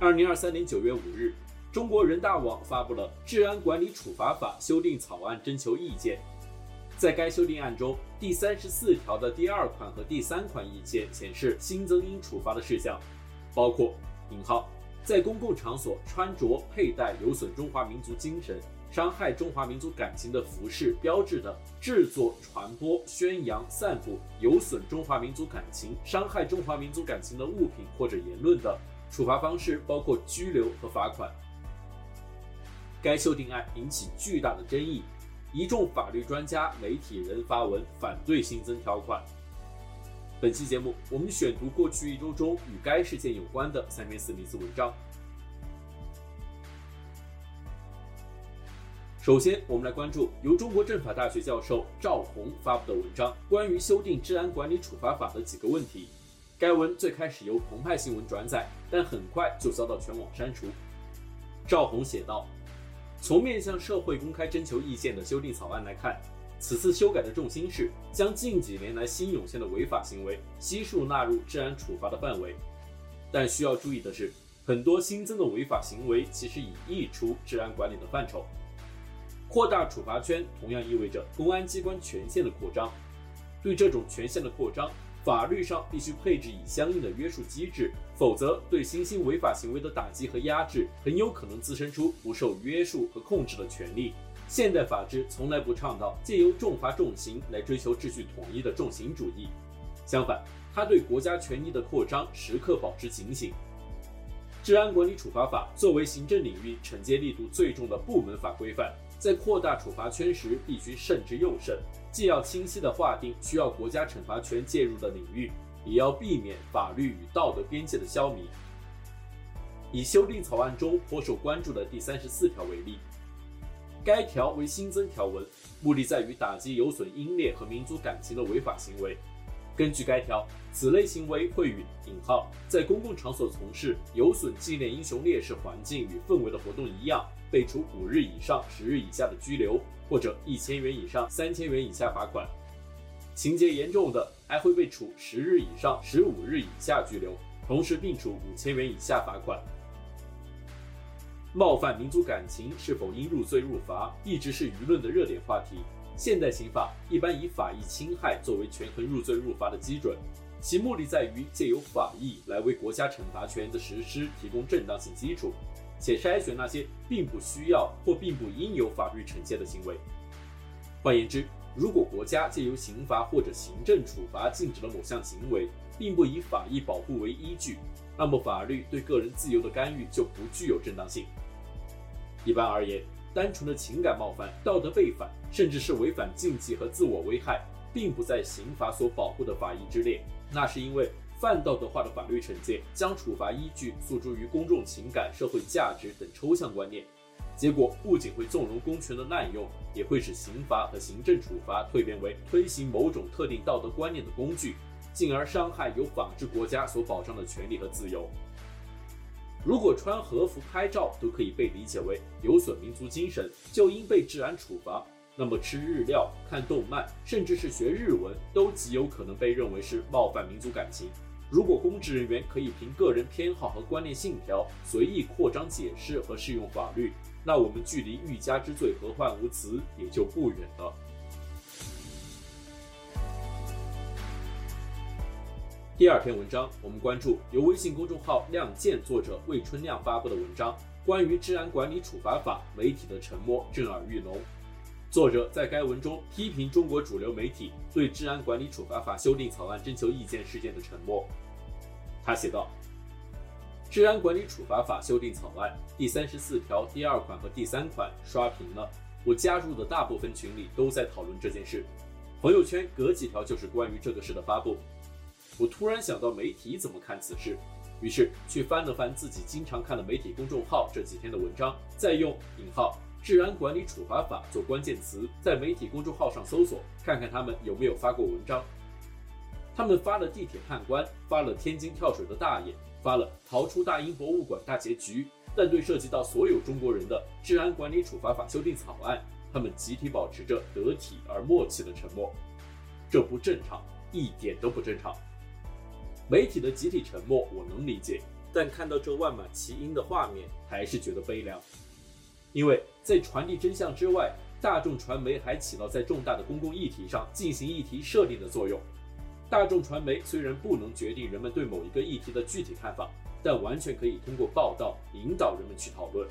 二零二三年九月五日，中国人大网发布了《治安管理处罚法》修订草案征求意见。在该修订案中，第三十四条的第二款和第三款意见显示，新增应处罚的事项包括（引号）在公共场所穿着佩戴有损中华民族精神。伤害中华民族感情的服饰、标志的制作、传播、宣扬、散布有损中华民族感情、伤害中华民族感情的物品或者言论的，处罚方式包括拘留和罚款。该修订案引起巨大的争议，一众法律专家、媒体人发文反对新增条款。本期节目，我们选读过去一周中与该事件有关的三篇四零四文章。首先，我们来关注由中国政法大学教授赵宏发布的文章，关于修订治安管理处罚法的几个问题。该文最开始由澎湃新闻转载，但很快就遭到全网删除。赵红写道：“从面向社会公开征求意见的修订草案来看，此次修改的重心是将近几年来新涌现的违法行为悉数纳入治安处罚的范围。但需要注意的是，很多新增的违法行为其实已溢出治安管理的范畴。”扩大处罚圈同样意味着公安机关权限的扩张。对这种权限的扩张，法律上必须配置以相应的约束机制，否则对新兴违法行为的打击和压制很有可能滋生出不受约束和控制的权利。现代法治从来不倡导借由重罚重刑来追求秩序统一的重刑主义，相反，它对国家权益的扩张时刻保持警醒。治安管理处罚法作为行政领域惩戒力度最重的部门法规范。在扩大处罚圈时，必须慎之又慎，既要清晰地划定需要国家惩罚权介入的领域，也要避免法律与道德边界的消弭。以修订草案中颇受关注的第三十四条为例，该条为新增条文，目的在于打击有损英烈和民族感情的违法行为。根据该条，此类行为会与引号在公共场所从事有损纪念英雄烈士环境与氛围的活动一样。被处五日以上十日以下的拘留，或者一千元以上三千元以下罚款；情节严重的，还会被处十日以上十五日以下拘留，同时并处五千元以下罚款。冒犯民族感情是否应入罪入罚，一直是舆论的热点话题。现代刑法一般以法益侵害作为权衡入罪入罚的基准，其目的在于借由法益来为国家惩罚权的实施提供正当性基础。且筛选那些并不需要或并不应有法律惩戒的行为。换言之，如果国家借由刑罚或者行政处罚禁止了某项行为，并不以法益保护为依据，那么法律对个人自由的干预就不具有正当性。一般而言，单纯的情感冒犯、道德背反，甚至是违反禁忌和自我危害，并不在刑法所保护的法益之列。那是因为。泛道德化的法律惩戒，将处罚依据诉诸于公众情感、社会价值等抽象观念，结果不仅会纵容公权的滥用，也会使刑罚和行政处罚蜕变为推行某种特定道德观念的工具，进而伤害由法治国家所保障的权利和自由。如果穿和服拍照都可以被理解为有损民族精神，就应被治安处罚。那么吃日料、看动漫，甚至是学日文，都极有可能被认为是冒犯民族感情。如果公职人员可以凭个人偏好和观念信条随意扩张解释和适用法律，那我们距离欲加之罪何患无辞也就不远了。第二篇文章，我们关注由微信公众号“亮剑”作者魏春亮发布的文章，关于治安管理处罚法，媒体的沉默震耳欲聋。作者在该文中批评中国主流媒体对治安管理处罚法修订草案征求意见事件的沉默。他写道：“治安管理处罚法修订草案第三十四条第二款和第三款刷屏了，我加入的大部分群里都在讨论这件事，朋友圈隔几条就是关于这个事的发布。我突然想到媒体怎么看此事，于是去翻了翻自己经常看的媒体公众号这几天的文章，再用引号“治安管理处罚法”做关键词，在媒体公众号上搜索，看看他们有没有发过文章。他们发了地铁判官，发了天津跳水的大爷，发了逃出大英博物馆大结局，但对涉及到所有中国人的治安管理处罚法修订草案，他们集体保持着得体而默契的沉默。这不正常，一点都不正常。媒体的集体沉默我能理解，但看到这万马齐喑的画面，还是觉得悲凉。因为在传递真相之外，大众传媒还起到在重大的公共议题上进行议题设定的作用。大众传媒虽然不能决定人们对某一个议题的具体看法，但完全可以通过报道引导人们去讨论，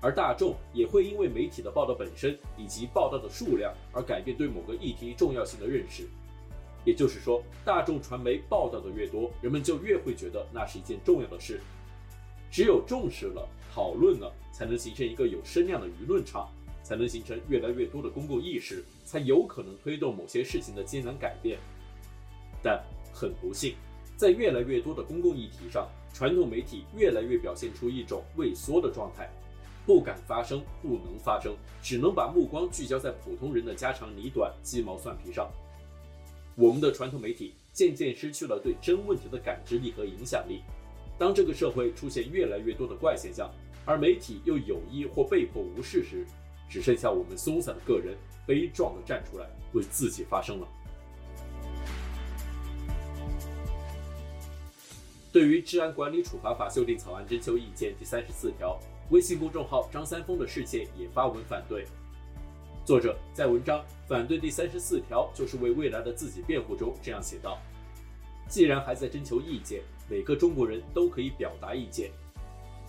而大众也会因为媒体的报道本身以及报道的数量而改变对某个议题重要性的认识。也就是说，大众传媒报道的越多，人们就越会觉得那是一件重要的事。只有重视了、讨论了，才能形成一个有声量的舆论场，才能形成越来越多的公共意识，才有可能推动某些事情的艰难改变。但很不幸，在越来越多的公共议题上，传统媒体越来越表现出一种畏缩的状态，不敢发声，不能发声，只能把目光聚焦在普通人的家长里短、鸡毛蒜皮上。我们的传统媒体渐渐失去了对真问题的感知力和影响力。当这个社会出现越来越多的怪现象，而媒体又有意或被迫无视时，只剩下我们松散的个人悲壮地站出来为自己发声了。对于《治安管理处罚法》修订草案征求意见第三十四条，微信公众号张三丰的事件也发文反对。作者在文章反对第三十四条，就是为未来的自己辩护中这样写道：“既然还在征求意见，每个中国人都可以表达意见。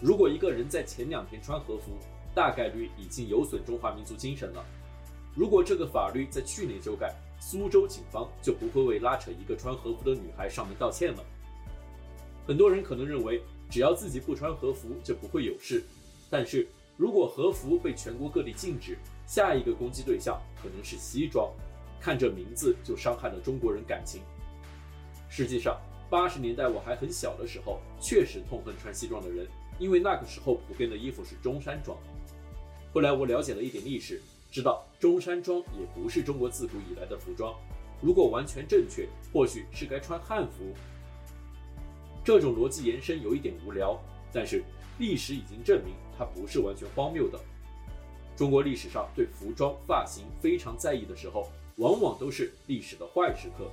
如果一个人在前两天穿和服，大概率已经有损中华民族精神了。如果这个法律在去年修改，苏州警方就不会为拉扯一个穿和服的女孩上门道歉了。很多人可能认为，只要自己不穿和服就不会有事，但是。”如果和服被全国各地禁止，下一个攻击对象可能是西装，看这名字就伤害了中国人感情。实际上，八十年代我还很小的时候，确实痛恨穿西装的人，因为那个时候普遍的衣服是中山装。后来我了解了一点历史，知道中山装也不是中国自古以来的服装。如果完全正确，或许是该穿汉服。这种逻辑延伸有一点无聊，但是。历史已经证明，它不是完全荒谬的。中国历史上对服装、发型非常在意的时候，往往都是历史的坏时刻。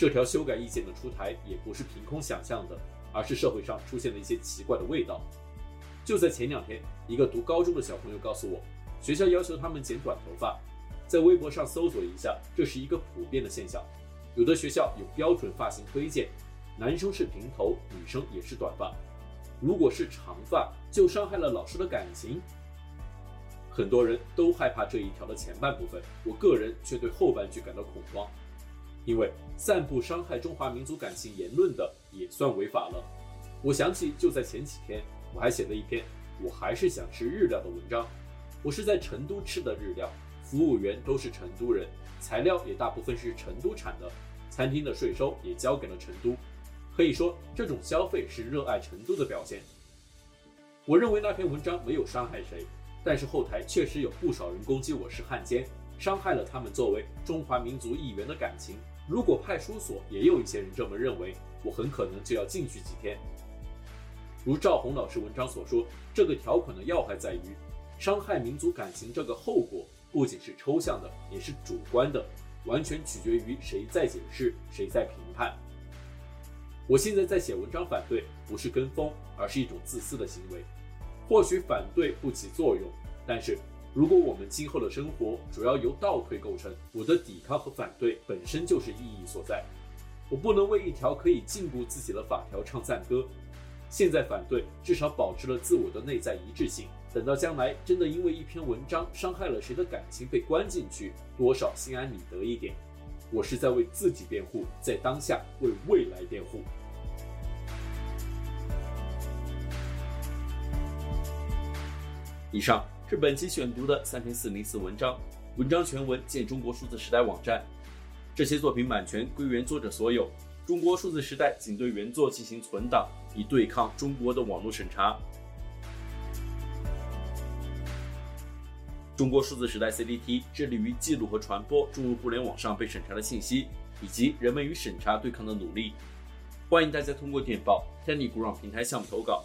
这条修改意见的出台也不是凭空想象的，而是社会上出现了一些奇怪的味道。就在前两天，一个读高中的小朋友告诉我，学校要求他们剪短头发。在微博上搜索一下，这是一个普遍的现象。有的学校有标准发型推荐，男生是平头，女生也是短发。如果是长发，就伤害了老师的感情。很多人都害怕这一条的前半部分，我个人却对后半句感到恐慌，因为散布伤害中华民族感情言论的也算违法了。我想起就在前几天，我还写了一篇“我还是想吃日料”的文章。我是在成都吃的日料，服务员都是成都人，材料也大部分是成都产的，餐厅的税收也交给了成都。可以说，这种消费是热爱成都的表现。我认为那篇文章没有伤害谁，但是后台确实有不少人攻击我是汉奸，伤害了他们作为中华民族一员的感情。如果派出所也有一些人这么认为，我很可能就要进去几天。如赵红老师文章所说，这个条款的要害在于，伤害民族感情这个后果不仅是抽象的，也是主观的，完全取决于谁在解释，谁在评判。我现在在写文章反对，不是跟风，而是一种自私的行为。或许反对不起作用，但是如果我们今后的生活主要由倒退构成，我的抵抗和反对本身就是意义所在。我不能为一条可以禁锢自己的法条唱赞歌。现在反对，至少保持了自我的内在一致性。等到将来真的因为一篇文章伤害了谁的感情被关进去，多少心安理得一点。我是在为自己辩护，在当下为未来辩护。以上是本期选读的三篇四零四文章，文章全文见中国数字时代网站。这些作品版权归原作者所有，中国数字时代仅对原作进行存档，以对抗中国的网络审查。中国数字时代 CDT 致力于记录和传播中国互联网上被审查的信息，以及人们与审查对抗的努力。欢迎大家通过电报 Techniground 平台项目投稿，